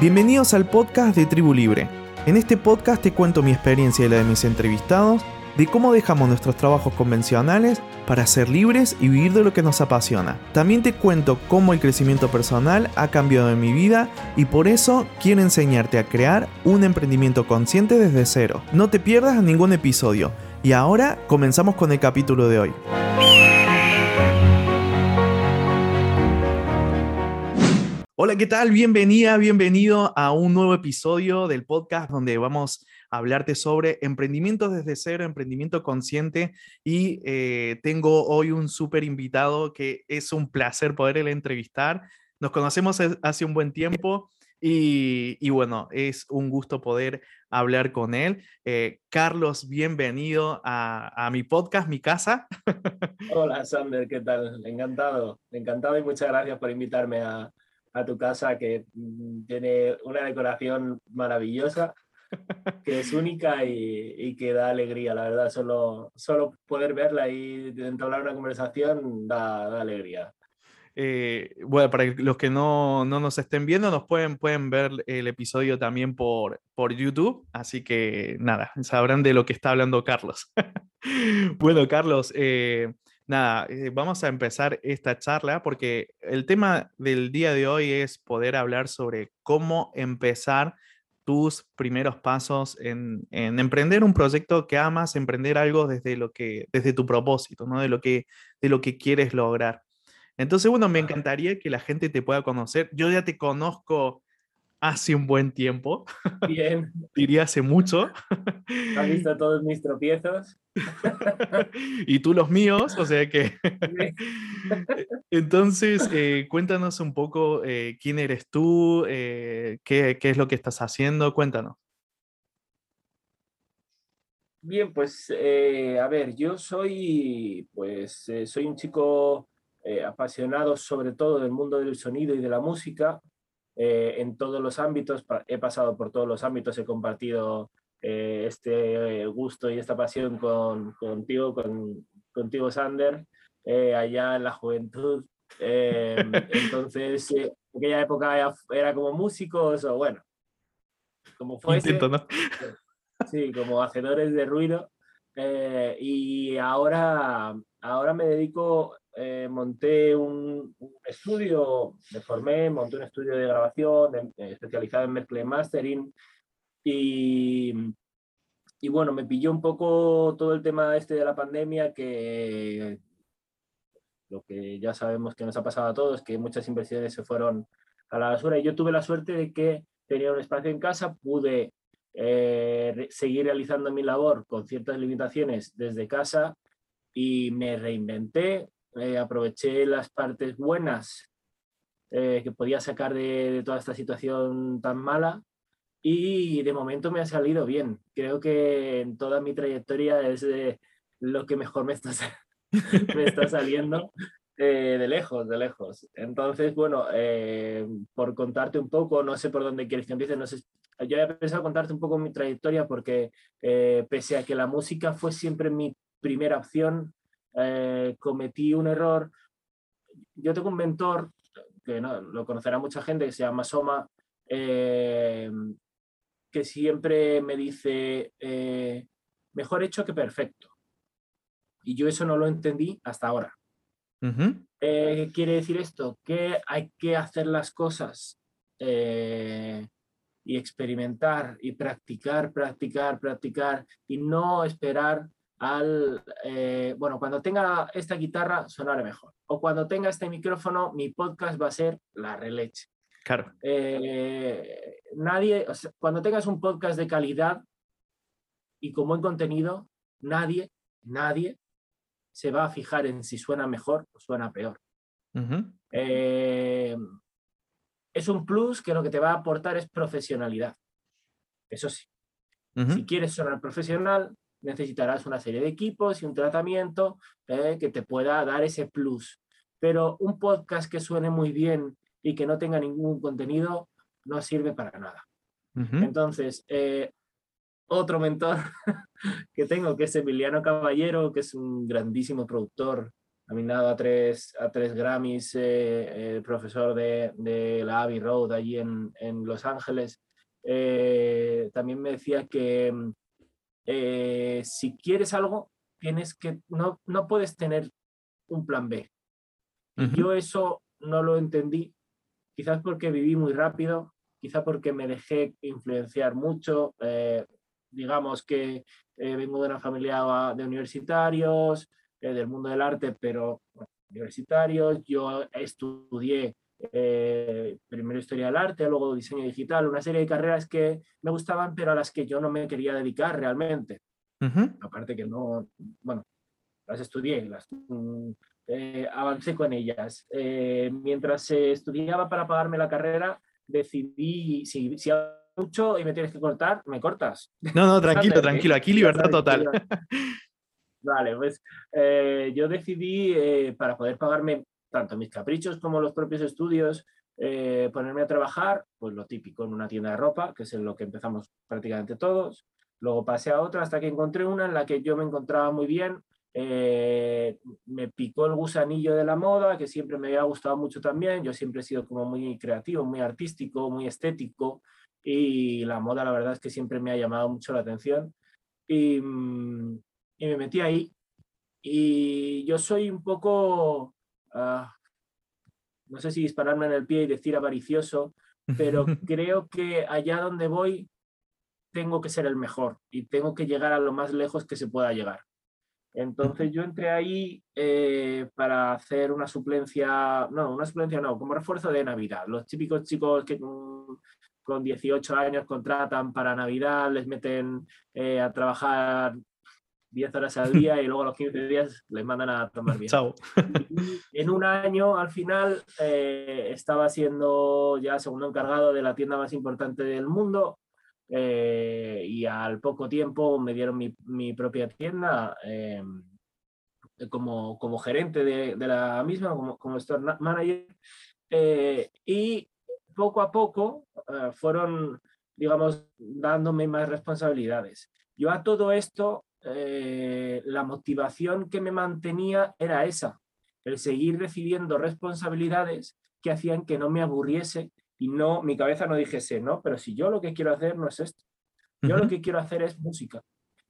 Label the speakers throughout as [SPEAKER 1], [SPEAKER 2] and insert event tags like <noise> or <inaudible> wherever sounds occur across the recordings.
[SPEAKER 1] Bienvenidos al podcast de Tribu Libre. En este podcast te cuento mi experiencia y la de mis entrevistados de cómo dejamos nuestros trabajos convencionales para ser libres y vivir de lo que nos apasiona. También te cuento cómo el crecimiento personal ha cambiado en mi vida y por eso quiero enseñarte a crear un emprendimiento consciente desde cero. No te pierdas ningún episodio. Y ahora comenzamos con el capítulo de hoy. Hola, ¿qué tal? Bienvenida, bienvenido a un nuevo episodio del podcast donde vamos a hablarte sobre emprendimiento desde cero, emprendimiento consciente y eh, tengo hoy un súper invitado que es un placer poder entrevistar. Nos conocemos hace un buen tiempo y, bueno, es un gusto poder hablar con él. Eh, Carlos, bienvenido a, a, mi podcast, mi casa. <laughs>
[SPEAKER 2] Hola, Sander, ¿qué tal? Encantado, encantado y muchas gracias por invitarme a, a tu casa que mm, tiene una decoración maravillosa, <laughs> que es única y, y, que da alegría, la verdad. Solo, solo poder verla y entablar una conversación da, da alegría.
[SPEAKER 1] Eh, bueno, para los que no, no, nos estén viendo, nos pueden, pueden ver el episodio también por, por YouTube, así que nada, sabrán de lo que está hablando Carlos. <laughs> bueno, Carlos, eh, nada, eh, vamos a empezar esta charla porque el tema del día de hoy es poder hablar sobre cómo empezar tus primeros pasos en, emprender un proyecto que amas, emprender algo desde, lo que, desde tu propósito, ¿no? de, lo que, de lo que quieres lograr. Entonces, bueno, me encantaría que la gente te pueda conocer. Yo ya te conozco hace un buen tiempo.
[SPEAKER 2] Bien. <laughs>
[SPEAKER 1] Diría hace mucho.
[SPEAKER 2] Has visto todos mis tropiezos. <laughs>
[SPEAKER 1] y tú los míos, o sea que... <laughs> Entonces, eh, cuéntanos un poco eh, quién eres tú, eh, qué, qué, es lo que estás haciendo, cuéntanos.
[SPEAKER 2] Bien, pues a ver, yo soy, pues, soy un chico apasionado sobre todo del mundo del sonido y de la música. Eh, en todos los ámbitos, he pasado por todos los ámbitos, he compartido eh, este gusto y esta pasión con, contigo, con, contigo, Sander, eh, allá en la juventud. <laughs> entonces, en aquella época era como músicos o bueno, como fuese. ¿no? <laughs> Sí, como hacedores de ruido. y ahora, ahora me dedico eh, monté un, estudio, me formé, monté un estudio de grabación especializado en mezcla mastering y, y, bueno, me pilló un poco todo el tema este de la pandemia que lo que ya sabemos que nos ha pasado a todos, que muchas inversiones se fueron a la basura. Y yo tuve la suerte de que tenía un espacio en casa, pude eh, seguir realizando mi labor con ciertas limitaciones desde casa y me reinventé, eh, aproveché las partes buenas eh, que podía sacar de, toda esta situación tan mala y de momento me ha salido bien. Creo que en toda mi trayectoria es lo que mejor me está, <laughs> me está saliendo. Eh, de lejos, de lejos. Entonces, bueno, por contarte un poco, no sé por dónde quieres que empiece, no sé, yo he pensado contarte un poco mi trayectoria porque pese a que la música fue siempre mi primera opción, eh, cometí un error. Yo tengo un mentor, que no, lo conocerá mucha gente, que se llama Soma, eh, que siempre me dice, eh, mejor hecho que perfecto. Y yo eso no lo entendí hasta ahora. ¿Qué quiere decir esto? Que hay que hacer las cosas y experimentar y practicar, practicar, practicar y no esperar al, eh, bueno, cuando tenga esta guitarra sonará mejor. O cuando tenga este micrófono, mi podcast va a ser la releche.
[SPEAKER 1] Claro.
[SPEAKER 2] Eh, nadie, cuando tengas un podcast de calidad y con buen contenido, nadie, nadie se va a fijar en si suena mejor o suena peor. Eh, es un plus que lo que te va a aportar es profesionalidad. Eso sí. Si quieres sonar profesional, necesitarás una serie de equipos y un tratamiento eh, que te pueda dar ese plus. Pero un podcast que suene muy bien y que no tenga ningún contenido no sirve para nada. Entonces, eh, otro mentor <laughs> que tengo, que es Emiliano Caballero, que es un grandísimo productor nominado a tres, a tres Grammys, eh, profesor de, de, la Abbey Road allí en, en Los Ángeles. también me decía que si quieres algo, tienes que, no, no puedes tener un plan B. Yo eso no lo entendí, quizás porque viví muy rápido, quizás porque me dejé influenciar mucho. Eh, digamos que eh, vengo de una familia de universitarios, eh, del mundo del arte, pero universitarios. Yo estudié primero historia del arte, luego diseño digital, una serie de carreras que me gustaban, pero a las que yo no me quería dedicar realmente. Aparte que no, bueno, las estudié, las, mm, eh, avancé con ellas. Eh, mientras estudiaba para pagarme la carrera, decidí, si, si mucho y me tienes que cortar, me cortas.
[SPEAKER 1] No, no, tranquilo, <laughs> tranquilo, aquí libertad total.
[SPEAKER 2] Vale, pues eh, yo decidí para poder pagarme tanto mis caprichos como los propios estudios, ponerme a trabajar, pues lo típico en una tienda de ropa, que es en lo que empezamos prácticamente todos. Luego pasé a otra hasta que encontré una en la que yo me encontraba muy bien. Eh, me picó el gusanillo de la moda, que siempre me había gustado mucho también. Yo siempre he sido como muy creativo, muy artístico, muy estético. Y la moda, la verdad es que siempre me ha llamado mucho la atención. Y, mm, y me metí ahí. Y yo soy un poco, ah, no sé si dispararme en el pie y decir avaricioso, pero <laughs> creo que allá donde voy tengo que ser el mejor y tengo que llegar a lo más lejos que se pueda llegar. Entonces yo entré ahí eh, para hacer una suplencia, no, una suplencia no, como refuerzo de Navidad. Los típicos chicos que con, 18 años contratan para Navidad, les meten eh, a trabajar 10 horas al día y luego a los 15 días les mandan a tomar <laughs> bien. Chao. En un año, al final, eh, estaba siendo ya segundo encargado de la tienda más importante del mundo eh, y al poco tiempo me dieron mi, propia tienda eh, como, como gerente de, la misma, como, como store manager. Eh, y poco a poco fueron, digamos, dándome más responsabilidades. Yo a todo esto, la motivación que me mantenía era esa, el seguir recibiendo responsabilidades que hacían que no me aburriese y no, mi cabeza no dijese, no, pero si yo lo que quiero hacer no es esto, yo lo que quiero hacer es música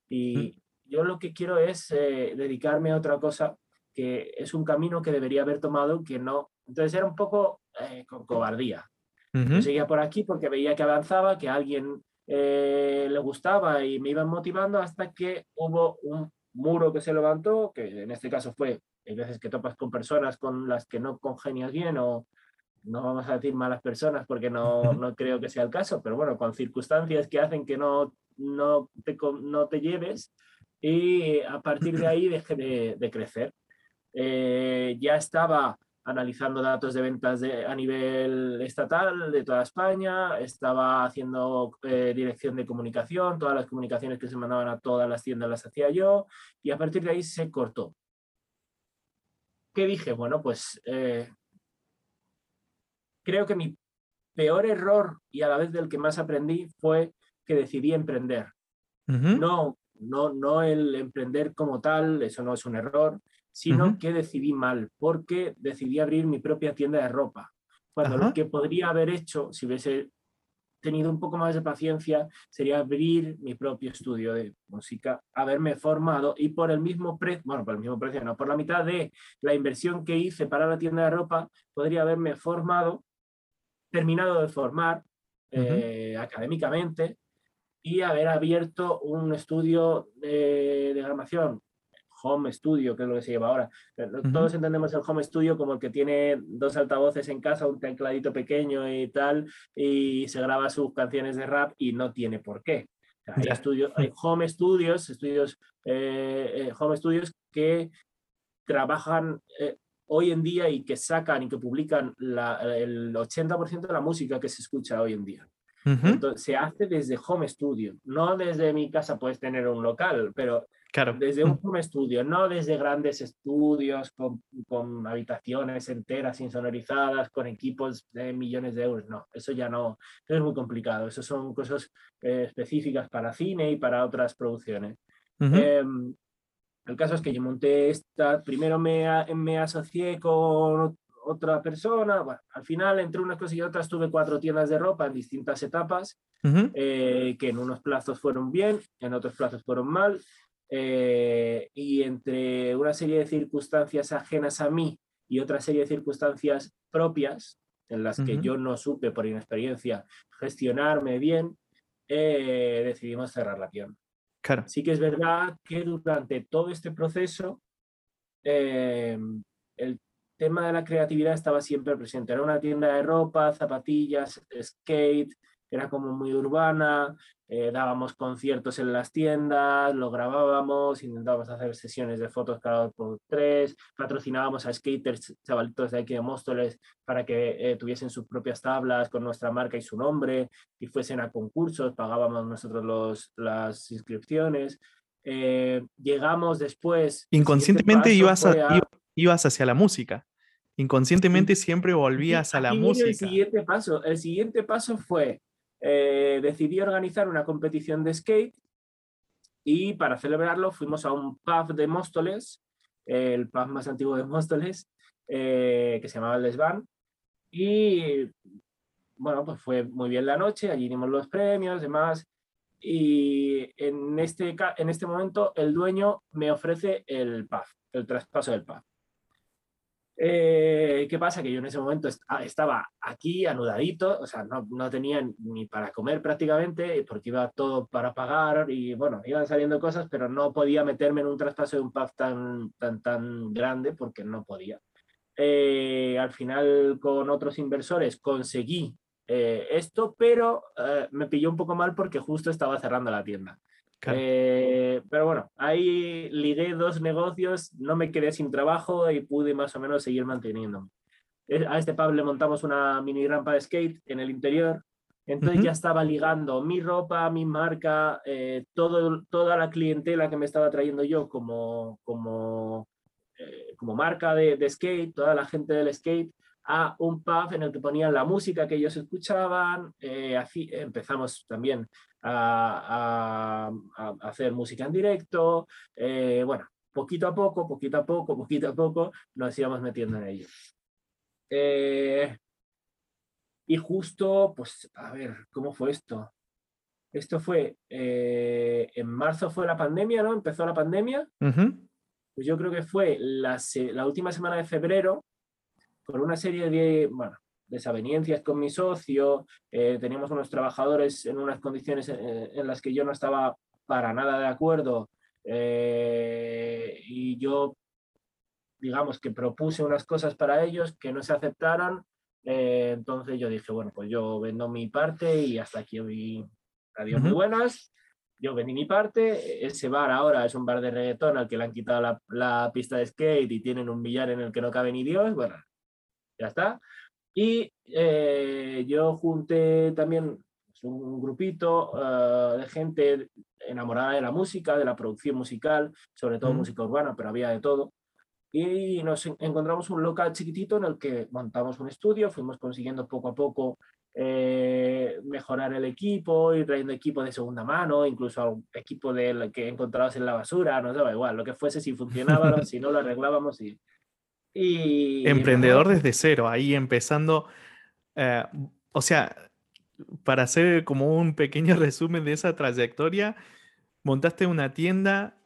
[SPEAKER 2] y yo lo que quiero es eh, dedicarme a otra cosa que es un camino que debería haber tomado que no, entonces era un poco eh, con cobardía. Yo seguía por aquí porque veía que avanzaba, que alguien eh, le gustaba y me iban motivando hasta que hubo un muro que se levantó, que en este caso fue, hay veces que topas con personas con las que no congenias bien o, no vamos a decir malas personas porque no, no, creo que sea el caso, pero bueno, con circunstancias que hacen que no, no, te, no te lleves y a partir de ahí deje de, crecer. Eh, ya estaba analizando datos de ventas de, a nivel estatal de toda España, estaba haciendo eh, dirección de comunicación, todas las comunicaciones que se mandaban a todas las tiendas las hacía yo y a partir de ahí se cortó. ¿Qué dije? Bueno, pues eh, creo que mi peor error y a la vez del que más aprendí fue que decidí emprender. No, no, no el emprender como tal, eso no es un error, sino que decidí mal, porque decidí abrir mi propia tienda de ropa. Cuando lo que podría haber hecho, si hubiese tenido un poco más de paciencia, sería abrir mi propio estudio de música, haberme formado y por el mismo precio, bueno, por el mismo precio, no, por la mitad de la inversión que hice para la tienda de ropa, podría haberme formado terminado de formar eh, académicamente y haber abierto un estudio de, grabación, home studio, que es lo que se lleva ahora. Todos entendemos el home studio como el que tiene dos altavoces en casa, un tecladito pequeño y tal, y se graba sus canciones de rap y no tiene por qué. Hay, estudios, hay home studios, estudios, eh, eh, home studios que trabajan hoy en día y que sacan y que publican el 80% de la música que se escucha hoy en día. Entonces, se hace desde home studio, no desde mi casa puedes tener un local, pero claro. desde un home studio, no desde grandes estudios con, con, habitaciones enteras insonorizadas, con equipos de millones de euros, no, eso ya no, es muy complicado, eso son cosas eh, específicas para cine y para otras producciones. El caso es que yo monté esta, primero me, me asocié con otra persona, bueno, al final entre unas cosas y otras tuve cuatro tiendas de ropa en distintas etapas, eh, que en unos plazos fueron bien, en otros plazos fueron mal, eh, y entre una serie de circunstancias ajenas a mí y otra serie de circunstancias propias, en las que yo no supe por inexperiencia gestionarme bien, eh, decidimos cerrar la tienda.
[SPEAKER 1] Claro.
[SPEAKER 2] Sí que es verdad que durante todo este proceso el tema de la creatividad estaba siempre presente. Era una tienda de ropa, zapatillas, skate, era como muy urbana, eh, dábamos conciertos en las tiendas, lo grabábamos, intentábamos hacer sesiones de fotos cada dos por tres, patrocinábamos a skaters, chavalitos de aquí de Móstoles, para que eh, tuviesen sus propias tablas con nuestra marca y su nombre, y fuesen a concursos, pagábamos nosotros los, las inscripciones. Eh, llegamos después...
[SPEAKER 1] Inconscientemente ibas, ibas hacia la música. Inconscientemente siempre volvías a la música.
[SPEAKER 2] El siguiente paso, el siguiente paso fue, eh, decidí organizar una competición de skate y para celebrarlo fuimos a un pub de Móstoles, el pub más antiguo de Móstoles, eh, que se llamaba El Desván. Y bueno, pues fue muy bien la noche, allí dimos los premios, demás. Y en este, en este momento el dueño me ofrece el pub, el traspaso del pub. Eh, ¿Qué pasa? Que yo en ese momento ah, estaba aquí anudadito, o sea, no, no, tenía ni para comer prácticamente, porque iba todo para pagar y bueno, iban saliendo cosas, pero no podía meterme en un traspaso de un pub tan, tan, tan grande porque no podía. Eh, al final con otros inversores conseguí eh, esto, pero me pilló un poco mal porque justo estaba cerrando la tienda. Eh, pero bueno, ahí ligué dos negocios, no me quedé sin trabajo y pude más o menos seguir manteniéndome. Eh, a este pub le montamos una mini rampa de skate en el interior, entonces ya estaba ligando mi ropa, mi marca, eh, todo, toda la clientela que me estaba trayendo yo como, como, como marca de, de, skate, toda la gente del skate, a un pub en el que ponían la música que ellos escuchaban. así empezamos también a, hacer música en directo. Eh, bueno, poquito a poco, poquito a poco, poquito a poco nos íbamos metiendo en ello. Eh, y justo, pues, a ver, ¿cómo fue esto? Esto fue, eh, en marzo fue la pandemia, ¿no? Empezó la pandemia. Pues yo creo que fue la, la última semana de febrero, con una serie de, bueno, desavenencias con mi socio, eh, teníamos unos trabajadores en unas condiciones eh, en, las que yo no estaba para nada de acuerdo eh, y yo, digamos que propuse unas cosas para ellos que no se aceptaron, entonces yo dije, bueno, pues yo vendo mi parte y hasta aquí hoy, adiós muy buenas. Yo vendí mi parte, ese bar ahora es un bar de reggaetón al que le han quitado la, la pista de skate y tienen un billar en el que no cabe ni Dios, bueno, ya está. Y eh, yo junté también pues, un grupito eh, de gente enamorada de la música, de la producción musical, sobre todo música urbana, pero había de todo. Y nos encontramos un local chiquitito en el que montamos un estudio, fuimos consiguiendo poco a poco eh, mejorar el equipo, ir trayendo equipo de segunda mano, incluso equipo de que encontrabas en la basura, no sé, igual, lo que fuese, si funcionaba, <laughs> si no lo arreglábamos y,
[SPEAKER 1] Emprendedor desde cero, ahí empezando. Eh, o sea, para hacer como un pequeño <laughs> resumen de esa trayectoria, montaste una tienda,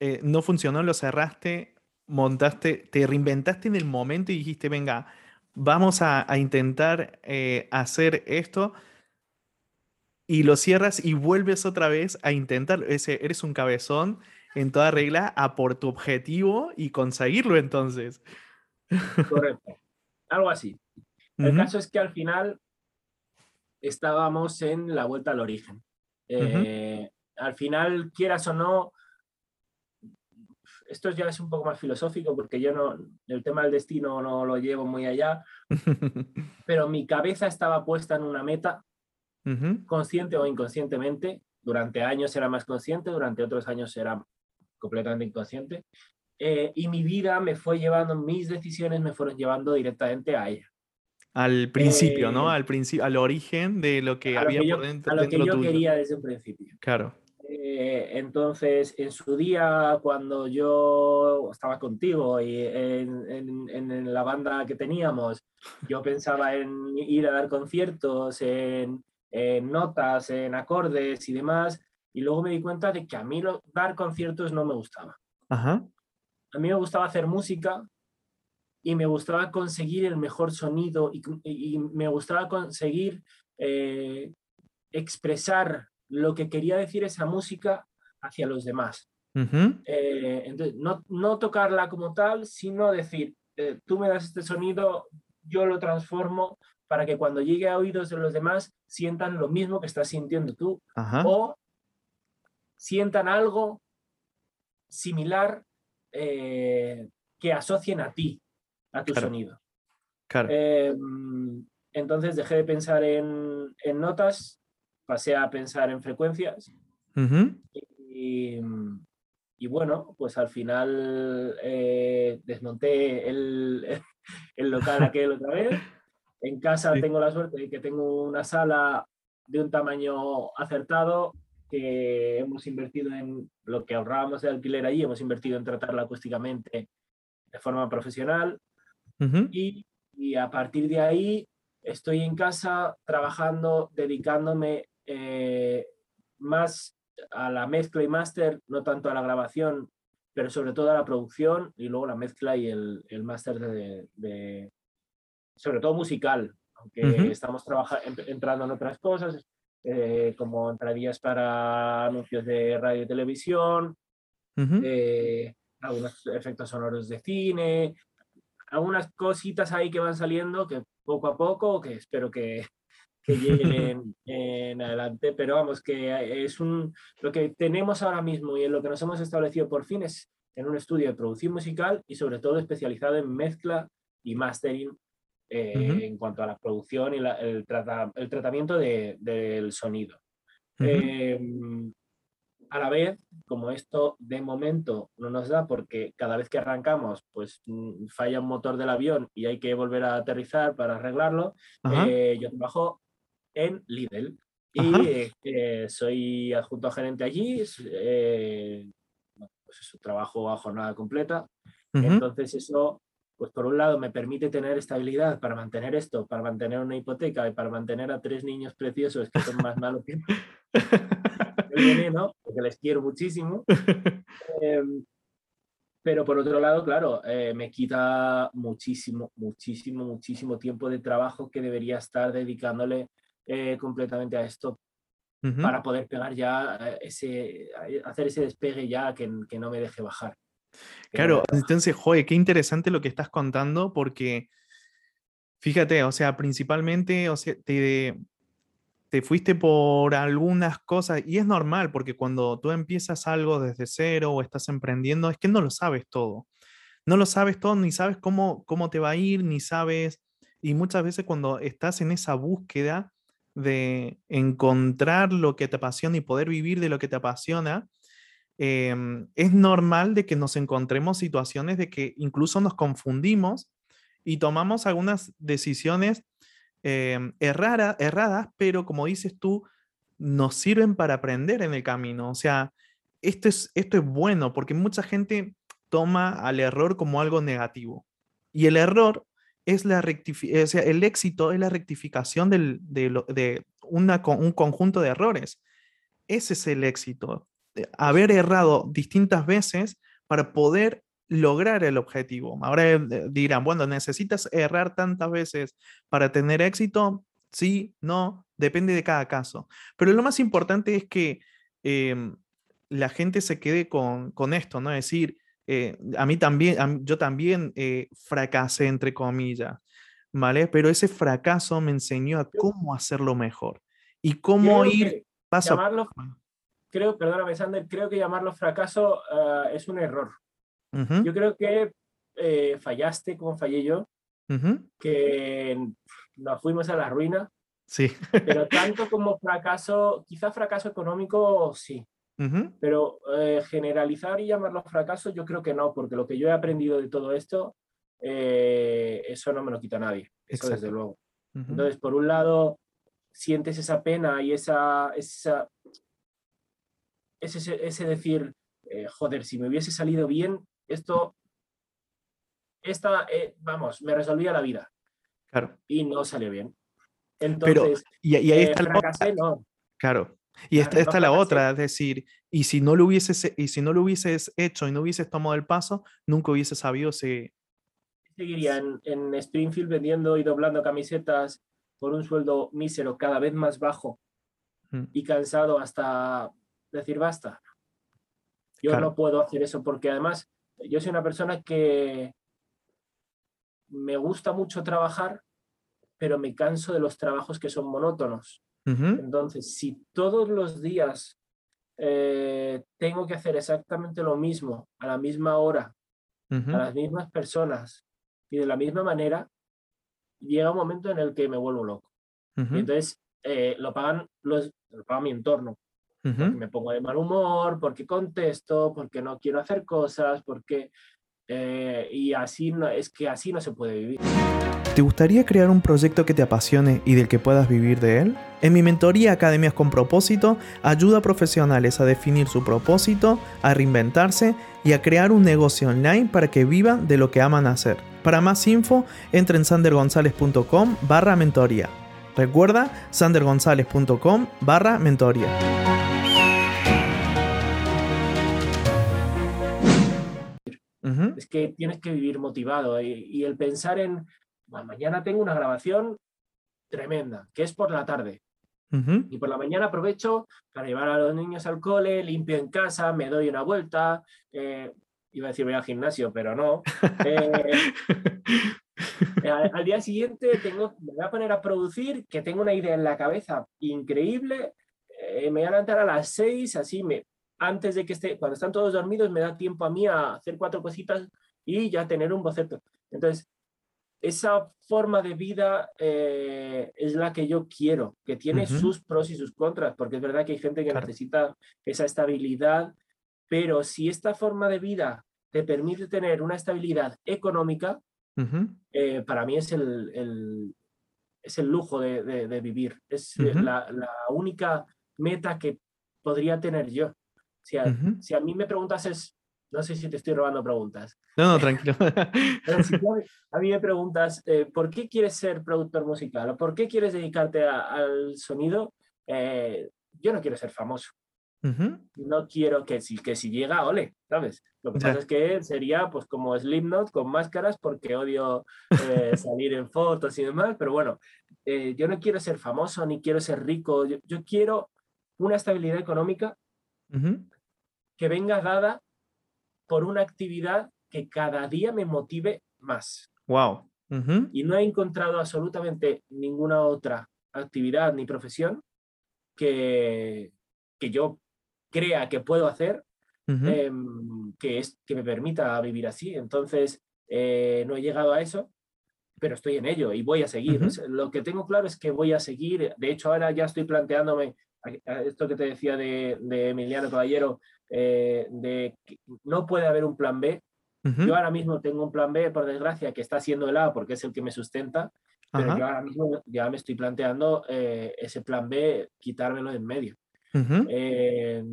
[SPEAKER 1] eh, no funcionó, lo cerraste, montaste, te reinventaste en el momento y dijiste, venga, vamos a, intentar eh, hacer esto. Y lo cierras y vuelves otra vez a intentar. Ese, eres un cabezón en toda regla a por tu objetivo y conseguirlo entonces.
[SPEAKER 2] Correcto. Algo así. El caso es que al final estábamos en la vuelta al origen. Eh, al final, quieras o no, esto ya es un poco más filosófico porque yo no, el tema del destino no lo llevo muy allá, <laughs> pero mi cabeza estaba puesta en una meta, consciente o inconscientemente. Durante años era más consciente, durante otros años era completamente inconsciente. Eh, y mi vida me fue llevando, mis decisiones me fueron llevando directamente a ella.
[SPEAKER 1] Al principio, ¿no? Eh, al principio, al origen de lo que había
[SPEAKER 2] por
[SPEAKER 1] dentro.
[SPEAKER 2] A lo que yo quería desde un principio.
[SPEAKER 1] Claro.
[SPEAKER 2] Eh, entonces, en su día, cuando yo estaba contigo y en, la banda que teníamos, yo pensaba en ir a dar conciertos, en, notas, en acordes y demás, y luego me di cuenta de que a mí dar conciertos no me gustaba. A mí me gustaba hacer música y me gustaba conseguir el mejor sonido y, me gustaba conseguir eh, expresar lo que quería decir esa música hacia los demás. Eh, entonces, no, no, tocarla como tal, sino decir, eh, tú me das este sonido, yo lo transformo para que cuando llegue a oídos de los demás sientan lo mismo que estás sintiendo tú o sientan algo similar eh, que asocien a ti, a tu sonido. entonces dejé de pensar en, en notas pasé a pensar en frecuencias. y, bueno, pues al final eh, desmonté el, <laughs> el, local <laughs> aquel otra vez. En casa tengo la suerte de que tengo una sala de un tamaño acertado que hemos invertido en lo que ahorrábamos de alquiler allí, hemos invertido en tratarla acústicamente de forma profesional. y, y, a partir de ahí estoy en casa trabajando, dedicándome eh, más a la mezcla y máster, no tanto a la grabación, pero sobre todo a la producción y luego la mezcla y el, el máster de, sobre todo musical, aunque estamos trabajando, entrando en otras cosas, eh, como entradías para anuncios de radio y televisión, eh, algunos efectos sonoros de cine, algunas cositas ahí que van saliendo que poco a poco, que espero que, que <laughs> lleguen en adelante, pero vamos, que es un, lo que tenemos ahora mismo y en lo que nos hemos establecido por fin es en un estudio de producción musical y sobre todo especializado en mezcla y mastering eh, en cuanto a la producción y el, el, tratamiento del sonido. Em, a la vez, como esto de momento no nos da porque cada vez que arrancamos, pues mm, falla un motor del avión y hay que volver a aterrizar para arreglarlo, eh, yo trabajo en Lidl. Y eh, soy adjunto gerente allí, eh, pues eso, trabajo a jornada completa. Entonces eso, pues por un lado me permite tener estabilidad para mantener esto, para mantener una hipoteca y para mantener a tres niños preciosos que son más malos que <laughs> el veneno, porque les quiero muchísimo. Em, pero por otro lado, claro, eh, me quita muchísimo, muchísimo, muchísimo tiempo de trabajo que debería estar dedicándole eh, completamente a esto para poder pegar ya eh, ese, hacer ese despegue ya que, que no me deje bajar.
[SPEAKER 1] Claro, entonces, joder, qué interesante lo que estás contando porque, fíjate, o sea, principalmente, o sea, te, te fuiste por algunas cosas y es normal porque cuando tú empiezas algo desde cero o estás emprendiendo, es que no lo sabes todo. No lo sabes todo, ni sabes cómo, cómo te va a ir, ni sabes, y muchas veces cuando estás en esa búsqueda, de encontrar lo que te apasiona y poder vivir de lo que te apasiona, em, es normal de que nos encontremos situaciones de que incluso nos confundimos y tomamos algunas decisiones em, erradas, pero como dices tú, nos sirven para aprender en el camino. O sea, esto es, esto es bueno porque mucha gente toma al error como algo negativo. Y el error es la o sea, el éxito es la rectificación de, de una, un conjunto de errores. Ese es el éxito. Eh, haber errado distintas veces para poder lograr el objetivo. Ahora eh, dirán, bueno, ¿necesitas errar tantas veces para tener éxito? Sí, no, depende de cada caso. Pero lo más importante es que em, la gente se quede con, con esto, ¿no? Es decir, eh, a mí también, yo también eh, fracasé, entre comillas, ¿vale? Pero ese fracaso me enseñó a cómo hacerlo mejor y cómo ir paso
[SPEAKER 2] llamarlo, Creo, perdóname, Sander, creo que llamarlo fracaso ah, es un error. Yo creo que eh, fallaste como fallé yo, que nos fuimos a la ruina.
[SPEAKER 1] Sí.
[SPEAKER 2] pero <laughs> tanto como fracaso, quizá fracaso económico, sí. Pero eh, generalizar y llamarlo fracaso, yo creo que no, porque lo que yo he aprendido de todo esto, eh, eso no me lo quita nadie, eso desde luego. Entonces, por un lado, sientes esa pena y esa, esa, es ese, decir, eh, joder, si me hubiese salido bien, esto, esta, eh, vamos, me resolvía la vida.
[SPEAKER 1] Claro.
[SPEAKER 2] Y no salió bien. Entonces,
[SPEAKER 1] y, ahí eh, está la no. Claro. Y esta, es la otra, es decir, y si no lo hubieses, y si no lo hubieses hecho y no hubieses tomado el paso, nunca hubieses sabido si...
[SPEAKER 2] Seguiría en, en Springfield vendiendo y doblando camisetas por un sueldo mísero cada vez más bajo mm. y cansado hasta decir basta. Yo no puedo hacer eso porque además yo soy una persona que me gusta mucho trabajar, pero me canso de los trabajos que son monótonos. Entonces, si todos los días eh, tengo que hacer exactamente lo mismo, a la misma hora, a las mismas personas y de la misma manera, llega un momento en el que me vuelvo loco. y entonces eh, lo, pagan los, lo paga mi entorno. Me pongo de mal humor, porque contesto, porque no quiero hacer cosas, porque... Eh, y así no, es que así no se puede vivir.
[SPEAKER 1] ¿Te gustaría crear un proyecto que te apasione y del que puedas vivir de él? En mi mentoría Academias con propósito, ayuda a profesionales a definir su propósito, a reinventarse y a crear un negocio online para que vivan de lo que aman hacer. Para más info, entra en sandergonzalez.com barra mentoría. Recuerda, sandergonzalez.com barra mentoría.
[SPEAKER 2] Es que tienes que vivir motivado y el pensar en mañana tengo una grabación tremenda, que es por la tarde. Y por la mañana aprovecho para llevar a los niños al cole, limpio en casa, me doy una vuelta. Eh, iba a decir voy al gimnasio, pero no. Eh, <laughs> al, día siguiente tengo, me voy a poner a producir, que tengo una idea en la cabeza increíble. Eh, me voy a levantar a las seis, así me, antes de que esté, cuando están todos dormidos, me da tiempo a mí a hacer cuatro cositas y ya tener un boceto. Entonces, esa forma de vida eh, es la que yo quiero, que tiene sus pros y sus contras, porque es verdad que hay gente que necesita esa estabilidad, pero si esta forma de vida te permite tener una estabilidad económica, eh, para mí es el, es el lujo de, vivir, es la, única meta que podría tener yo. Si a, si a mí me preguntas es, no sé si te estoy robando preguntas.
[SPEAKER 1] No, no, tranquilo. <laughs> <laughs>
[SPEAKER 2] a mí me preguntas, eh, ¿por qué quieres ser productor musical o por qué quieres dedicarte al sonido? Eh, yo no quiero ser famoso. No quiero que si, que si llega, ole, ¿sabes? Lo que pasa es que sería pues como Slipknot con máscaras porque odio eh, <laughs> salir en fotos y demás, pero bueno, yo no quiero ser famoso ni quiero ser rico, yo, quiero una estabilidad económica que venga dada por una actividad que cada día me motive más.
[SPEAKER 1] Wow.
[SPEAKER 2] Y no he encontrado absolutamente ninguna otra actividad ni profesión que, que yo crea que puedo hacer em, que, es, que me permita vivir así. Entonces, eh, no he llegado a eso, pero estoy en ello y voy a seguir. Lo que tengo claro es que voy a seguir. De hecho, ahora ya estoy planteándome esto que te decía de, de Emiliano Caballero, eh, de que no puede haber un plan B. Yo ahora mismo tengo un plan B, por desgracia, que está siendo el A porque es el que me sustenta, pero yo ahora mismo ya me estoy planteando eh, ese plan B, quitármelo de en medio. Eh,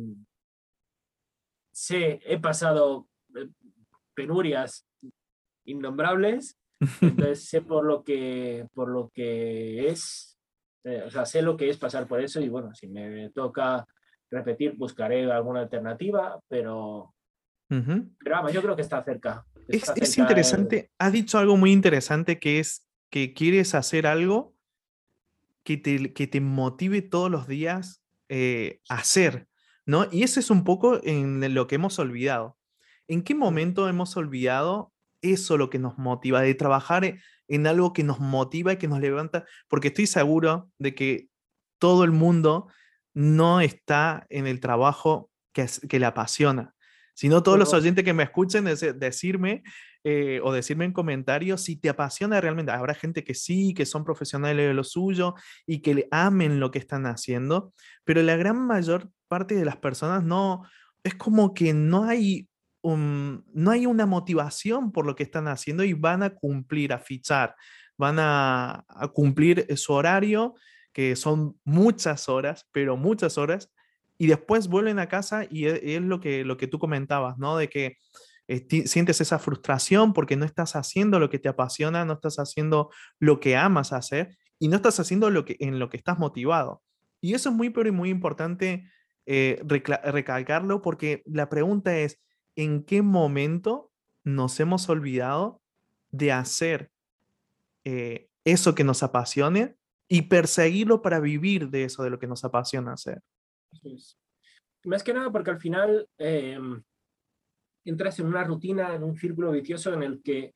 [SPEAKER 2] sé, he pasado penurias innombrables, <laughs> entonces sé por lo que, por lo que es, o sea, sé lo que es pasar por eso y bueno, si me toca repetir, buscaré alguna alternativa, pero, pero vamos, yo creo que está cerca.
[SPEAKER 1] es, interesante, has dicho algo muy interesante que es que quieres hacer algo que te, que te motive todos los días eh, a hacer, ¿no? Y eso es un poco en lo que hemos olvidado. ¿En qué momento hemos olvidado eso lo que nos motiva, de trabajar en algo que nos motiva y que nos levanta? Porque estoy seguro de que todo el mundo no está en el trabajo que, que le apasiona, sino todos los oyentes que me escuchen decirme eh, o decirme en comentarios si te apasiona realmente. Habrá gente que sí, que son profesionales de lo suyo y que le amen lo que están haciendo, pero la gran mayor parte de las personas no, es como que no hay, no hay una motivación por lo que están haciendo y van a cumplir, a fichar, van a, a cumplir su horario que son muchas horas, pero muchas horas, y después vuelven a casa y e, es, lo, que, lo que tú comentabas, ¿no? De que eh, sientes esa frustración porque no estás haciendo lo que te apasiona, no estás haciendo lo que amas hacer y no estás haciendo lo que, en lo que estás motivado. Y eso es muy, pero muy importante eh, recalcarlo porque la pregunta es, ¿en qué momento nos hemos olvidado de hacer eh, eso que nos apasione y perseguirlo para vivir de eso, de lo que nos apasiona hacer?
[SPEAKER 2] Más que nada porque al final em, entras en una rutina, en un círculo vicioso en el que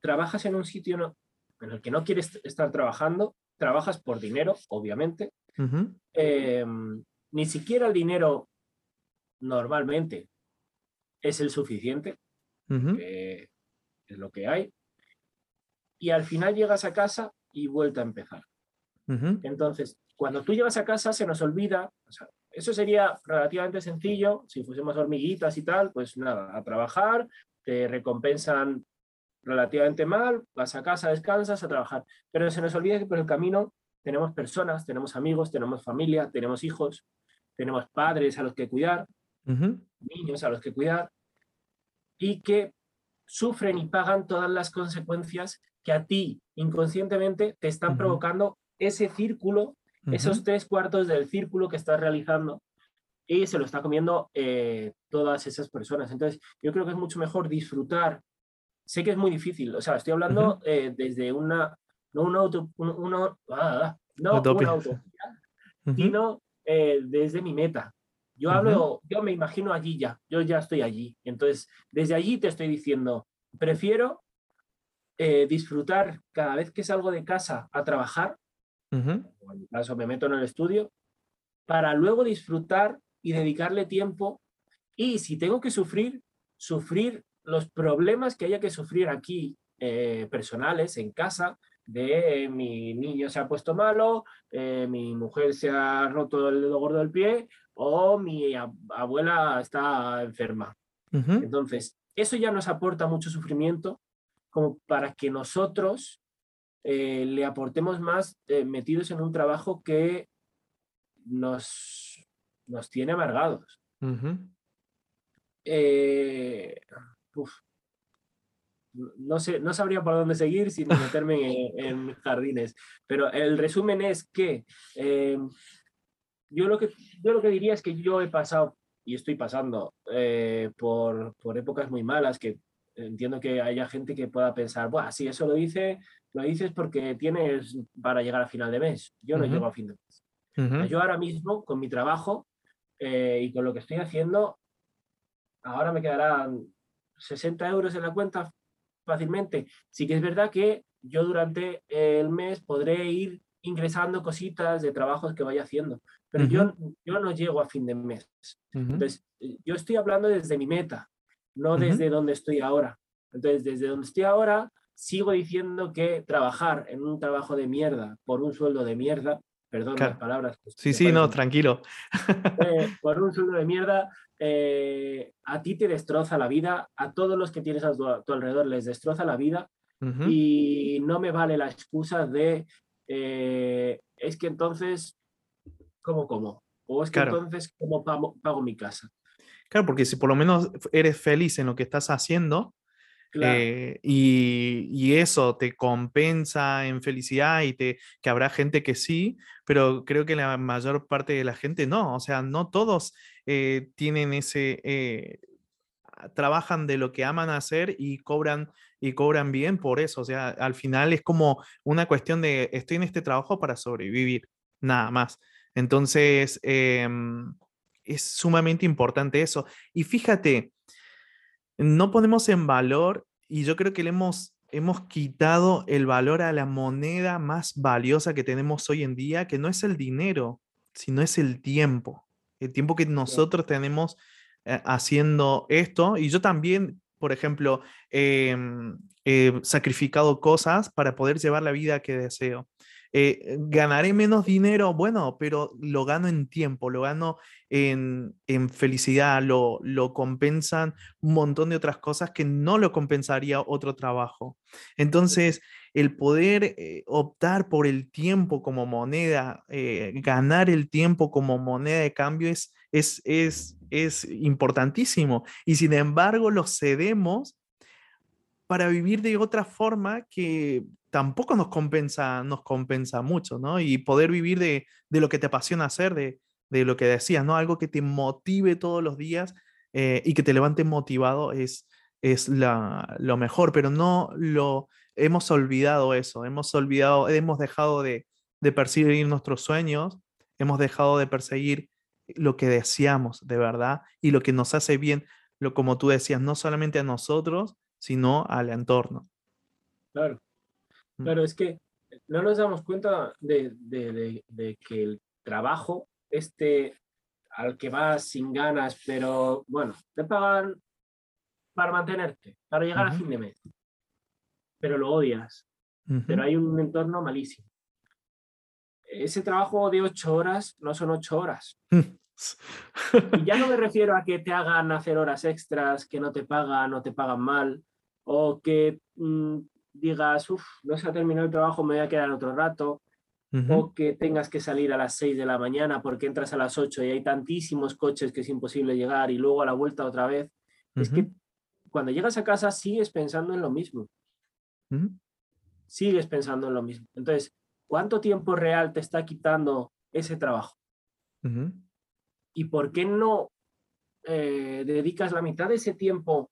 [SPEAKER 2] trabajas en un sitio en el que no quieres estar trabajando, trabajas por dinero, obviamente. Em, ni siquiera el dinero normalmente es el suficiente, es lo que hay. Y al final llegas a casa y vuelta a empezar. Entonces, cuando tú llegas a casa se nos olvida, eso sería relativamente sencillo, si fuésemos hormiguitas y tal, pues nada, a trabajar, te recompensan relativamente mal, vas a casa, descansas, a trabajar. Pero se nos olvida que por el camino tenemos personas, tenemos amigos, tenemos familia, tenemos hijos, tenemos padres a los que cuidar, niños a los que cuidar, y que sufren y pagan todas las consecuencias que a ti inconscientemente te están provocando ese círculo, esos tres cuartos del círculo que estás realizando y se lo está comiendo eh, todas esas personas. Entonces, yo creo que es mucho mejor disfrutar. Sé que es muy difícil, o sea, estoy hablando eh, desde una, no un auto, uno, ah, no una utopía, sino eh, desde mi meta. Yo hablo, yo me imagino allí ya, yo ya estoy allí. Entonces, desde allí te estoy diciendo, prefiero disfrutar cada vez que salgo de casa a trabajar en mi caso me meto en el estudio, para luego disfrutar y dedicarle tiempo. Y si tengo que sufrir, sufrir los problemas que haya que sufrir aquí, eh, personales, en casa, de mi niño se ha puesto malo, eh, mi mujer se ha roto el dedo gordo del pie o mi abuela está enferma. Entonces, eso ya nos aporta mucho sufrimiento como para que nosotros eh, le aportemos más eh, metidos en un trabajo que nos, nos tiene amargados. Eh, no, sé, no sabría por dónde seguir sin <laughs> meterme en, jardines, pero el resumen es que yo, lo que yo lo que diría es que yo he pasado y estoy pasando por, por épocas muy malas que entiendo que haya gente que pueda pensar, Buah, si eso lo dice, lo dices porque tienes para llegar a final de mes. Yo no llego a fin de mes. Yo ahora mismo, con mi trabajo eh, y con lo que estoy haciendo, ahora me quedarán 60 euros en la cuenta fácilmente. Sí que es verdad que yo durante el mes podré ir ingresando cositas de trabajos que vaya haciendo, pero yo, yo no llego a fin de mes. Entonces, yo estoy hablando desde mi meta, no desde donde estoy ahora. Entonces, desde donde estoy ahora, sigo diciendo que trabajar en un trabajo de mierda por un sueldo de mierda, perdón las palabras.
[SPEAKER 1] Sí, sí, no, tranquilo.
[SPEAKER 2] Eh, <laughs> por un sueldo de mierda, eh, a ti te destroza la vida, a todos los que tienes a tu, alrededor les destroza la vida y no me vale la excusa de eh, es que entonces, ¿cómo como? O es que entonces, ¿cómo pago mi casa?
[SPEAKER 1] Claro, porque si por lo menos eres feliz en lo que estás haciendo eh, y, eso te compensa en felicidad y te, que habrá gente que sí, pero creo que la mayor parte de la gente no, o sea, no todos eh, tienen ese, eh, trabajan de lo que aman hacer y cobran y cobran bien por eso, o sea, al final es como una cuestión de estoy en este trabajo para sobrevivir, nada más. Entonces, em, es sumamente importante eso. Y fíjate, no ponemos en valor, y yo creo que le hemos, hemos quitado el valor a la moneda más valiosa que tenemos hoy en día, que no es el dinero, sino es el tiempo. El tiempo que nosotros tenemos eh, haciendo esto. Y yo también, por ejemplo, em, he sacrificado cosas para poder llevar la vida que deseo. Eh, ganaré menos dinero, bueno, pero lo gano en tiempo, lo gano en, felicidad, lo, lo compensan un montón de otras cosas que no lo compensaría otro trabajo. Entonces, el poder eh, optar por el tiempo como moneda, eh, ganar el tiempo como moneda de cambio es, es, es, es importantísimo. Y sin embargo, lo cedemos para vivir de otra forma que tampoco nos compensa, nos compensa mucho, ¿no? Y poder vivir de, de lo que te apasiona hacer, de, de, lo que decías, ¿no? Algo que te motive todos los días eh, y que te levante motivado es, es la, lo mejor, pero no lo hemos olvidado eso, hemos olvidado, hemos dejado de, de perseguir nuestros sueños, hemos dejado de perseguir lo que deseamos de verdad y lo que nos hace bien, lo como tú decías, no solamente a nosotros, sino al entorno.
[SPEAKER 2] Claro. Claro, es que no nos damos cuenta de, que el trabajo, este al que vas sin ganas, pero bueno, te pagan para mantenerte, para llegar a fin de mes, pero lo odias, pero hay un entorno malísimo. Ese trabajo de ocho horas no son ocho horas. <laughs> y ya no me refiero a que te hagan hacer horas extras, que no te pagan o te pagan mal, o que mm, digas, uff, no se ha terminado el trabajo, me voy a quedar otro rato, o que tengas que salir a las 6 de la mañana porque entras a las 8 y hay tantísimos coches que es imposible llegar y luego a la vuelta otra vez. Es que cuando llegas a casa sigues pensando en lo mismo. Sigues pensando en lo mismo. Entonces, ¿cuánto tiempo real te está quitando ese trabajo? ¿Y por qué no eh, dedicas la mitad de ese tiempo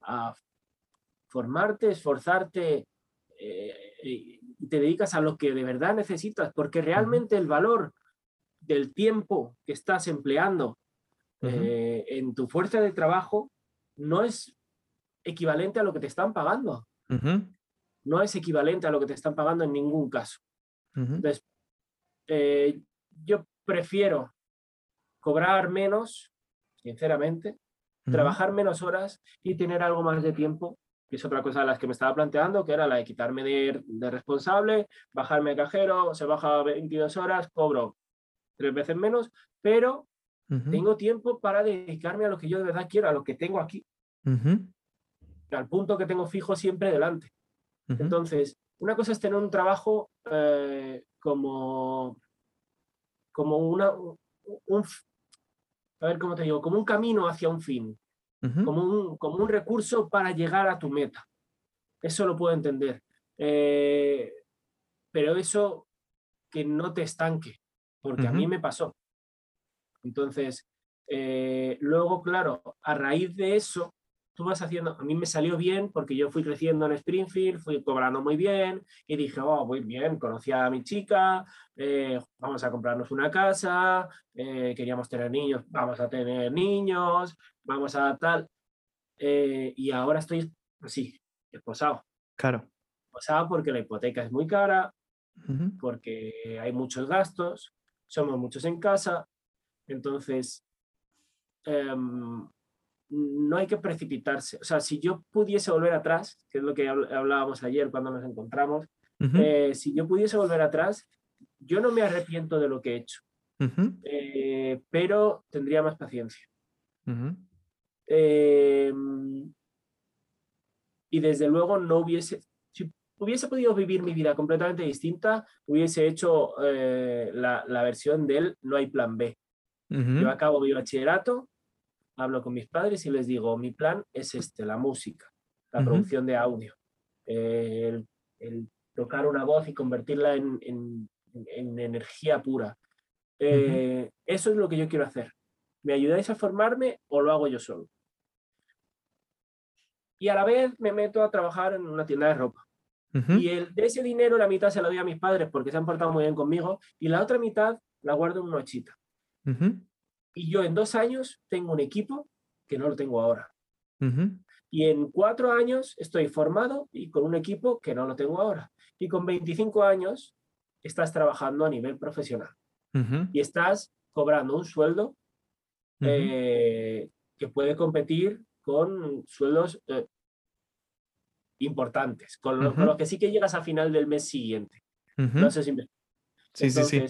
[SPEAKER 2] a formarte, esforzarte eh, y te dedicas a lo que de verdad necesitas, porque realmente el valor del tiempo que estás empleando eh, en tu fuerza de trabajo no es equivalente a lo que te están pagando. No es equivalente a lo que te están pagando en ningún caso. Entonces, eh, yo prefiero cobrar menos, sinceramente, trabajar menos horas y tener algo más de tiempo que es otra cosa de las que me estaba planteando, que era la de quitarme de, responsable, bajarme de cajero, se baja 22 horas, cobro tres veces menos, pero tengo tiempo para dedicarme a lo que yo de verdad quiero, a lo que tengo aquí, al punto que tengo fijo siempre delante. Entonces, una cosa es tener un trabajo eh, como, como una, un, a ver cómo te digo, como un camino hacia un fin como, un, como un recurso para llegar a tu meta. Eso lo puedo entender. Eh, pero eso que no te estanque, porque a mí me pasó. Entonces, eh, luego, claro, a raíz de eso, tú vas haciendo, a mí me salió bien porque yo fui creciendo en Springfield, fui cobrando muy bien y dije, oh, muy bien, conocí a mi chica, eh, vamos a comprarnos una casa, eh, queríamos tener niños, vamos a tener niños, vamos a tal. Eh, y ahora estoy así, esposado.
[SPEAKER 1] Claro.
[SPEAKER 2] Esposado porque la hipoteca es muy cara, porque hay muchos gastos, somos muchos en casa, entonces em, no hay que precipitarse. O sea, si yo pudiese volver atrás, que es lo que hablábamos ayer cuando nos encontramos, eh, si yo pudiese volver atrás, yo no me arrepiento de lo que he hecho, eh, pero tendría más paciencia. Em, y desde luego no hubiese, si hubiese podido vivir mi vida completamente distinta, hubiese hecho eh, la, la, versión del no hay plan B. Yo acabo mi bachillerato, hablo con mis padres y les digo, mi plan es este, la música, la producción de audio, el, tocar una voz y convertirla en, en, energía pura. Eh, eso es lo que yo quiero hacer. ¿Me ayudáis a formarme o lo hago yo solo? Y a la vez me meto a trabajar en una tienda de ropa. Y el, de ese dinero la mitad se la doy a mis padres porque se han portado muy bien conmigo y la otra mitad la guardo en una chita. Y yo en dos años tengo un equipo que no lo tengo ahora. Y en cuatro años estoy formado y con un equipo que no lo tengo ahora. Y con 25 años estás trabajando a nivel profesional. Y estás cobrando un sueldo eh, que puede competir con sueldos eh, importantes, con lo, que sí que llegas a final del mes siguiente. No sé si me... Sí, sí, sí.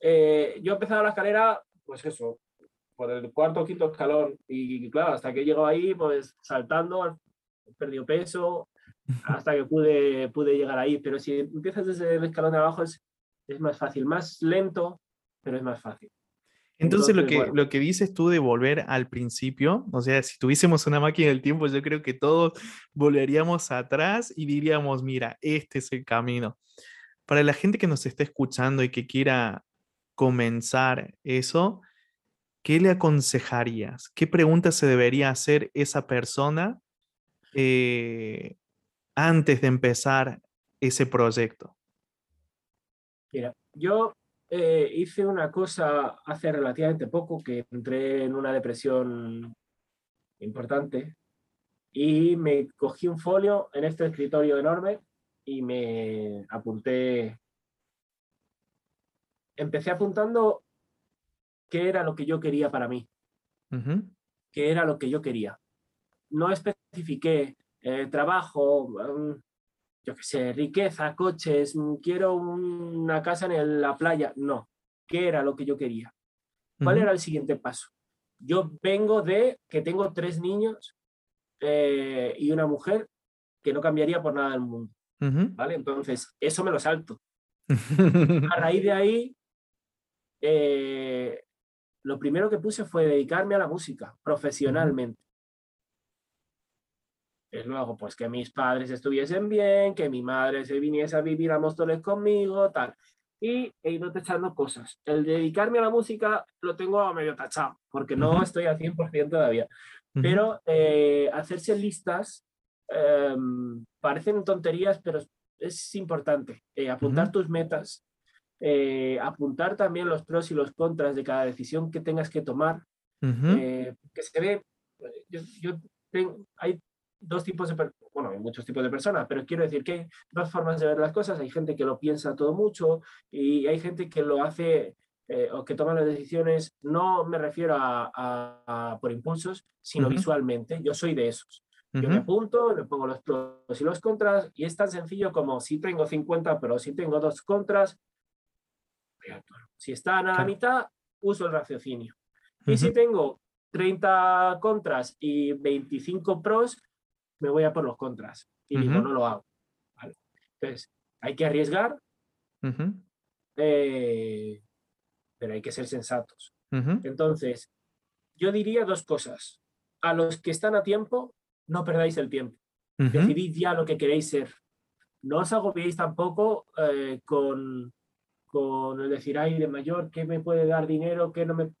[SPEAKER 2] Eh, yo he empezado la escalera, pues eso, por el cuarto o quinto escalón. Y claro, hasta que llego ahí, pues saltando, he perdido peso, <laughs> hasta que pude, pude llegar ahí. Pero si empiezas desde el escalón de abajo es, es más fácil, más lento, pero es más fácil.
[SPEAKER 1] Entonces, lo, que, lo que dices tú de volver al principio, o sea, si tuviésemos una máquina del tiempo, yo creo que todos volveríamos atrás y diríamos, mira, este es el camino. Para la gente que nos está escuchando y que quiera comenzar eso, ¿qué le aconsejarías? ¿Qué preguntas se debería hacer esa persona eh, antes de empezar ese proyecto?
[SPEAKER 2] Mira, yo eh, hice una cosa hace relativamente poco, que entré en una depresión importante y me cogí un folio en este escritorio enorme y me apunté, empecé apuntando qué era lo que yo quería para mí, qué era lo que yo quería. No especifiqué eh, trabajo, mm, yo qué sé, riqueza, coches, mm, quiero una casa en la playa. No, ¿qué era lo que yo quería? ¿Cuál era el siguiente paso? Yo vengo de que tengo tres niños eh, y una mujer que no cambiaría por nada del mundo. ¿Vale? Entonces, eso me lo salto. <laughs> A raíz de ahí, eh, lo primero que puse fue dedicarme a la música profesionalmente luego, pues que mis padres estuviesen bien, que mi madre se viniese a vivir a Móstoles conmigo, tal. Y he ido tachando cosas. El dedicarme a la música lo tengo a medio tachado, porque no estoy al 100% todavía. Pero eh, hacerse listas em, parecen tonterías, pero es importante. Eh, apuntar tus metas, eh, apuntar también los pros y los contras de cada decisión que tengas que tomar. que se ve, yo, yo tengo, hay dos tipos de, bueno, hay muchos tipos de personas, pero quiero decir que hay dos formas de ver las cosas. Hay gente que lo piensa todo mucho y hay gente que lo hace eh, o que toma las decisiones, no me refiero a, por impulsos, sino visualmente. Yo soy de esos. Yo me apunto, le pongo los pros y los contras y es tan sencillo como si tengo 50, pero si tengo dos contras, si están a la mitad, uso el raciocinio. Y si tengo 30 contras y 25 pros, me voy a por los contras y digo, no lo hago. Entonces, hay que arriesgar, eh, pero hay que ser sensatos. Entonces, yo diría dos cosas. A los que están a tiempo, no perdáis el tiempo. Decidid ya lo que queréis ser. No os agobiéis tampoco eh, con, con el decir, ay, de mayor, ¿qué me puede dar dinero? ¿Qué no me...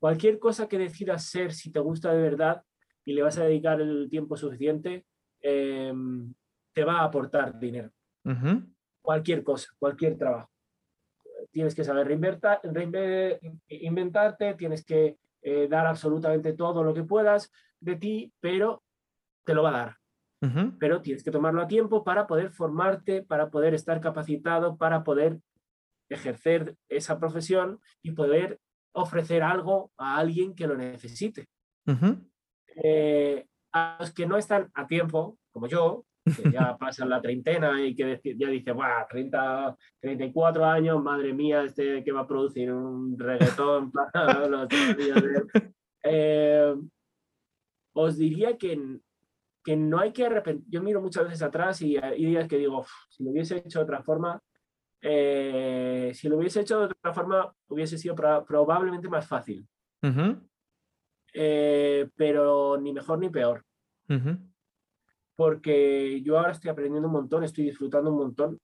[SPEAKER 2] Cualquier cosa que decidas ser, si te gusta de verdad, y le vas a dedicar el tiempo suficiente, em, te va a aportar dinero. Cualquier cosa, cualquier trabajo. Tienes que saber reinventarte, tienes que eh, dar absolutamente todo lo que puedas de ti, pero te lo va a dar. Pero tienes que tomarlo a tiempo para poder formarte, para poder estar capacitado, para poder ejercer esa profesión y poder ofrecer algo a alguien que lo necesite. Eh, a los que no están a tiempo, como yo, que ya <laughs> pasan la treintena y que ya dice, ¡buah! 30, 34 años, madre mía, este que va a producir un reggaetón <laughs> para los eh, os diría que, que no hay que arrepentir. Yo miro muchas veces atrás y hay días que digo, si lo hubiese hecho de otra forma, eh, si lo hubiese hecho de otra forma, hubiese sido probablemente más fácil. Eh, pero ni mejor ni peor. Porque yo ahora estoy aprendiendo un montón, estoy disfrutando un montón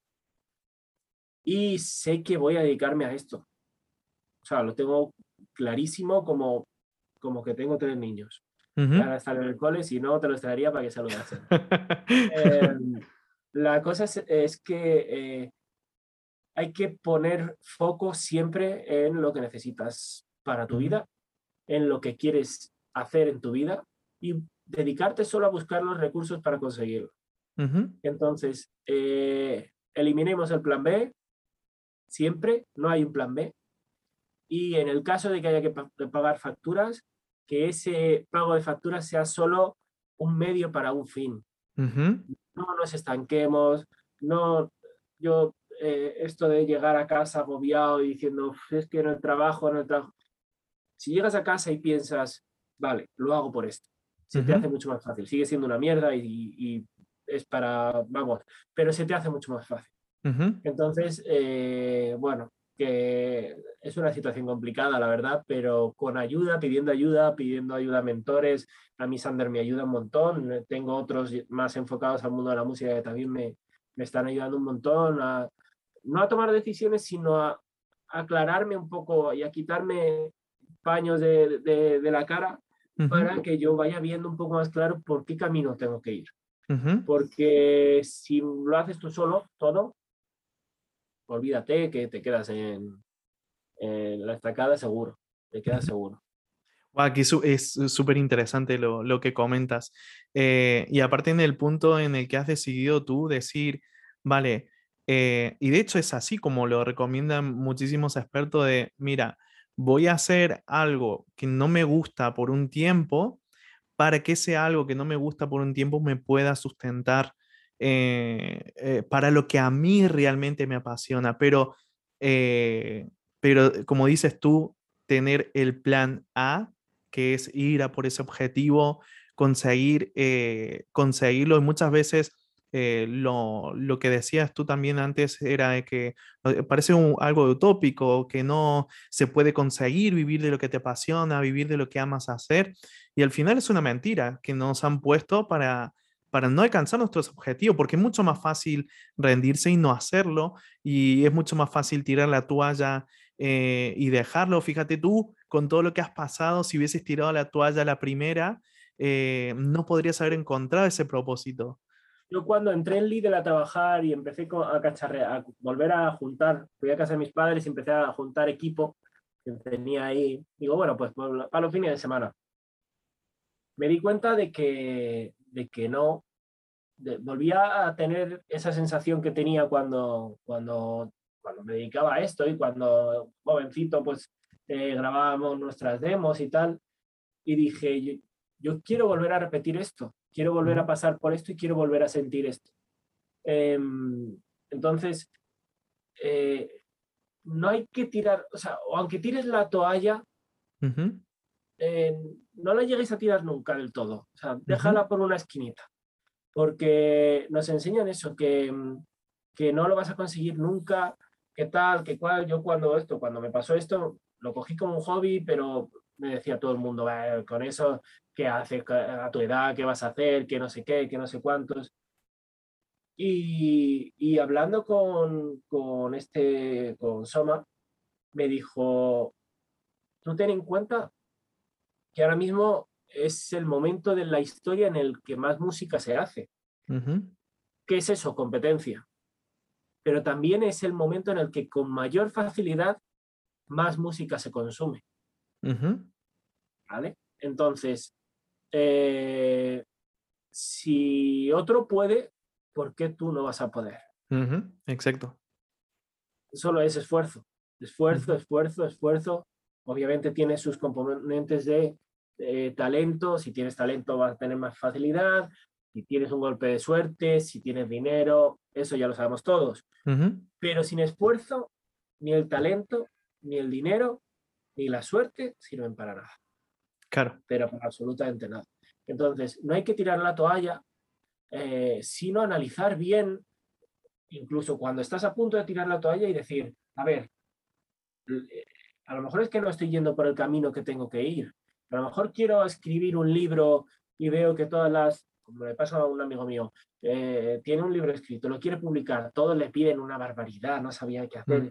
[SPEAKER 2] y sé que voy a dedicarme a esto. O sea, lo tengo clarísimo como, como que tengo tres niños. Para estar en el cole, si no, te lo estaría para que saludasen. <laughs> Em, la cosa es, que eh, hay que poner foco siempre en lo que necesitas para tu vida en lo que quieres hacer en tu vida y dedicarte solo a buscar los recursos para conseguirlo. Entonces, eh, eliminemos el plan B. Siempre no hay un plan B. Y en el caso de que haya que pagar facturas, que ese pago de facturas sea solo un medio para un fin. No nos estanquemos, no, yo, eh, esto de llegar a casa agobiado y diciendo, es que no el trabajo, no el trabajo, si llegas a casa y piensas, vale, lo hago por esto, se te hace mucho más fácil. Sigue siendo una mierda y, es para, vamos, pero se te hace mucho más fácil. Entonces, eh, bueno, que es una situación complicada, la verdad, pero con ayuda, pidiendo ayuda, pidiendo ayuda a mentores. A mí Sander me ayuda un montón. Tengo otros más enfocados al mundo de la música que también me, me están ayudando un montón a no a tomar decisiones, sino a, aclararme un poco y a quitarme paños de, de, la cara para que yo vaya viendo un poco más claro por qué camino tengo que ir. Porque si lo haces tú solo, todo, olvídate que te quedas en, la estacada seguro, te quedas seguro.
[SPEAKER 1] aquí es súper interesante lo, lo, que comentas. Eh, y aparte en el punto en el que has decidido tú decir, vale, eh, y de hecho es así como lo recomiendan muchísimos expertos de, mira, voy a hacer algo que no me gusta por un tiempo para que ese algo que no me gusta por un tiempo me pueda sustentar eh, eh, para lo que a mí realmente me apasiona. Pero, pero como dices tú, tener el plan A, que es ir a por ese objetivo, conseguir, conseguirlo y muchas veces... lo, lo, que decías tú también antes era que parece algo utópico, que no se puede conseguir vivir de lo que te apasiona, vivir de lo que amas hacer. Y al final es una mentira que nos han puesto para, para no alcanzar nuestros objetivos, porque es mucho más fácil rendirse y no hacerlo, y es mucho más fácil tirar la toalla eh, y dejarlo. Fíjate tú, con todo lo que has pasado, si hubieses tirado la toalla la primera, eh, no podrías haber encontrado ese propósito.
[SPEAKER 2] Yo cuando entré en Lidl a trabajar y empecé a a volver a juntar, fui a casa de mis padres y empecé a juntar equipo que tenía ahí, digo, bueno, pues para los fines de semana. Me di cuenta de que de que no, volvía a tener esa sensación que tenía cuando, cuando, cuando me dedicaba a esto y cuando jovencito pues eh, grabábamos nuestras demos y tal. Y dije, yo, quiero volver a repetir esto, quiero volver a pasar por esto y quiero volver a sentir esto. Em, entonces, eh, no hay que tirar, o sea, aunque tires la toalla, eh, no la lleguéis a tirar nunca del todo. O sea, déjala por una esquinita. Porque nos enseñan eso, que, que no lo vas a conseguir nunca, qué tal, qué cual. Yo cuando esto, cuando me pasó esto, lo cogí como un hobby, pero me decía todo el mundo, con eso, ¿qué haces a tu edad? ¿Qué vas a hacer? ¿Qué no sé qué? ¿Qué no sé cuántos? Y, y hablando con, con, este, con Soma, me dijo, tú ten en cuenta que ahora mismo es el momento de la historia en el que más música se hace. ¿Qué es eso? Competencia. Pero también es el momento en el que con mayor facilidad más música se consume. ¿Vale? Entonces, eh, si otro puede, ¿por qué tú no vas a poder?
[SPEAKER 1] Exacto.
[SPEAKER 2] Solo es esfuerzo. Esfuerzo, esfuerzo, esfuerzo, Obviamente tiene sus componentes de talento, si tienes talento vas a tener más facilidad, si tienes un golpe de suerte, si tienes dinero, eso ya lo sabemos todos. Pero sin esfuerzo, ni el talento, ni el dinero, ni la suerte sirven para nada.
[SPEAKER 1] Claro.
[SPEAKER 2] Pero para absolutamente nada. Entonces, no hay que tirar la toalla, eh, sino analizar bien, incluso cuando estás a punto de tirar la toalla y decir, a ver, a lo mejor es que no estoy yendo por el camino que tengo que ir. A lo mejor quiero escribir un libro y veo que todas las, como le pasa a un amigo mío, eh, tiene un libro escrito, lo quiere publicar, todos le piden una barbaridad, no sabía qué hacer.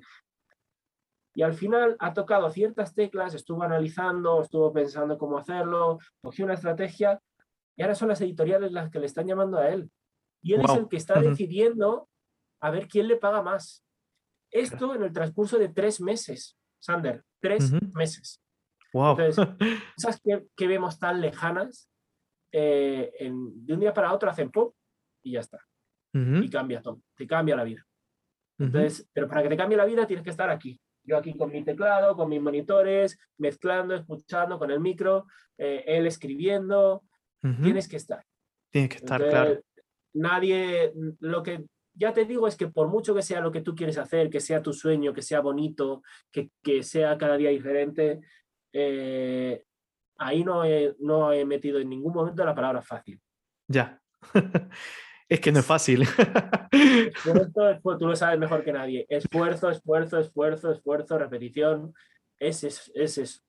[SPEAKER 2] Y al final ha tocado ciertas teclas, estuvo analizando, estuvo pensando cómo hacerlo, cogió una estrategia y ahora son las editoriales las que le están llamando a él. Y él es el que está decidiendo a ver quién le paga más. Esto en el transcurso de tres meses. Sander, tres meses.
[SPEAKER 1] Wow.
[SPEAKER 2] Entonces, <laughs> esas que, vemos tan lejanas, eh, de un día para otro hacen pop y ya está. Y cambia todo, te cambia la vida. Entonces, pero para que te cambie la vida tienes que estar aquí. Yo aquí con mi teclado, con mis monitores, mezclando, escuchando con el micro, eh, él escribiendo. Tienes que estar.
[SPEAKER 1] Tienes que estar, claro.
[SPEAKER 2] Nadie, lo que ya te digo es que por mucho que sea lo que tú quieres hacer, que sea tu sueño, que sea bonito, que, que sea cada día diferente, eh, ahí no he, no he metido en ningún momento la palabra fácil.
[SPEAKER 1] Ya. <laughs> Es que no es fácil.
[SPEAKER 2] Esfuerzo, tú lo sabes mejor que nadie. Esfuerzo, esfuerzo, esfuerzo, esfuerzo, repetición. Es, es, es eso.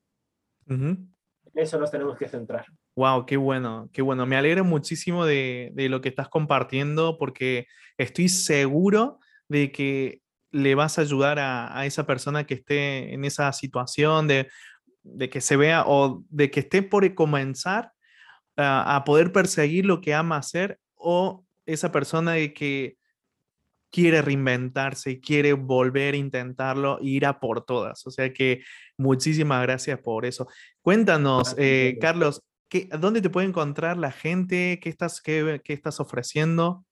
[SPEAKER 2] Eso nos tenemos que centrar.
[SPEAKER 1] Wow, qué bueno, qué bueno. Me alegro muchísimo de, de, lo que estás compartiendo porque estoy seguro de que le vas a ayudar a, a esa persona que esté en esa situación de, de, que se vea o de que esté por comenzar a, a poder perseguir lo que ama hacer o esa persona de que quiere reinventarse, quiere volver a intentarlo, ir a por todas. O sea que muchísimas gracias por eso. Cuéntanos, eh, Carlos, ¿qué, ¿dónde te puede encontrar la gente? ¿Qué estás, qué, qué estás ofreciendo?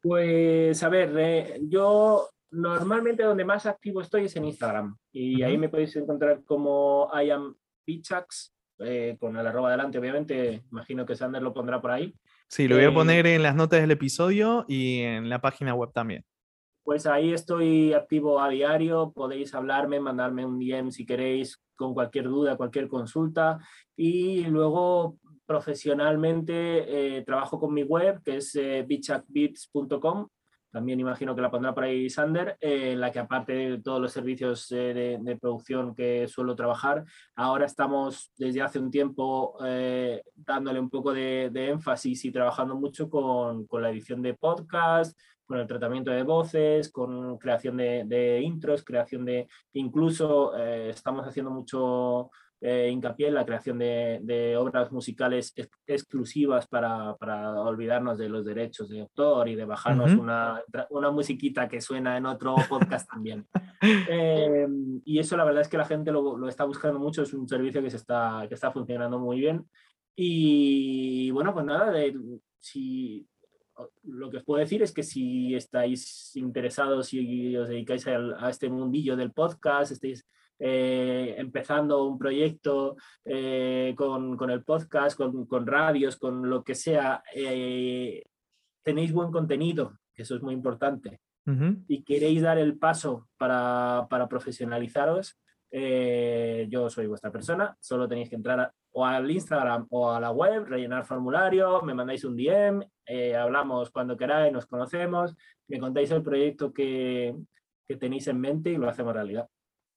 [SPEAKER 2] Pues a ver, eh, yo normalmente donde más activo estoy es en Instagram y ahí me podéis encontrar como I am Pichax, eh, con el arroba adelante, obviamente, imagino que Sander lo pondrá por ahí.
[SPEAKER 1] Sí, lo voy a eh, poner en las notas del episodio y en la página web también.
[SPEAKER 2] Pues ahí estoy activo a diario, podéis hablarme, mandarme un DM si queréis con cualquier duda, cualquier consulta. Y luego profesionalmente eh, trabajo con mi web, que es eh, también imagino que la pondrá por ahí Sander, en la que aparte de todos los servicios de, producción que suelo trabajar, ahora estamos desde hace un tiempo eh, dándole un poco de, énfasis y trabajando mucho con, con, la edición de podcast, con el tratamiento de voces, con creación de, intros, creación de, incluso eh, estamos haciendo mucho eh, hincapié en la creación de, obras musicales exclusivas para, para, olvidarnos de los derechos de autor y de bajarnos una, una, musiquita que suena en otro <laughs> podcast también. Eh, y eso la verdad es que la gente lo, lo, está buscando mucho, es un servicio que, se está, que está funcionando muy bien. Y bueno, pues nada, de, si, lo que os puedo decir es que si estáis interesados y os dedicáis a, a este mundillo del podcast, estáis eh, empezando un proyecto eh, con, con, el podcast, con, con, radios, con lo que sea, eh, tenéis buen contenido, que eso es muy importante, y queréis dar el paso para, para profesionalizaros, yo soy vuestra persona, solo tenéis que entrar o al Instagram o a la web, rellenar formulario, me mandáis un DM, hablamos cuando queráis, nos conocemos, me contáis el proyecto que, que tenéis en mente y lo hacemos realidad.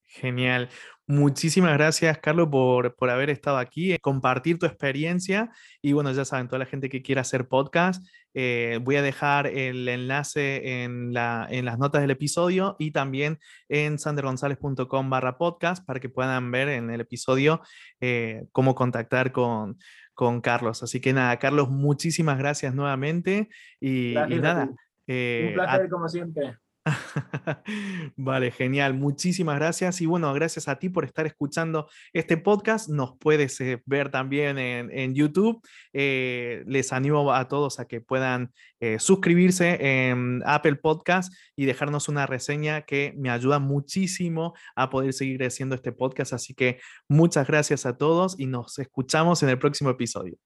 [SPEAKER 1] Genial. Muchísimas gracias, Carlos, por, por, haber estado aquí, eh, compartir tu experiencia. Y bueno, ya saben, toda la gente que quiera hacer podcast, eh, voy a dejar el enlace en, la, en, las notas del episodio y también en sandergonzalez.com barra podcast para que puedan ver en el episodio eh, cómo contactar con, con Carlos. Así que nada, Carlos, muchísimas gracias nuevamente. Y, nada.
[SPEAKER 2] Un placer, como siempre. <laughs>
[SPEAKER 1] Vale, genial. Muchísimas gracias. Y bueno, gracias a ti por estar escuchando este podcast. Nos puedes eh, ver también en, YouTube. Eh, les animo a todos a que puedan eh, suscribirse en Apple Podcast y dejarnos una reseña que me ayuda muchísimo a poder seguir haciendo este podcast. Así que muchas gracias a todos y nos escuchamos en el próximo episodio.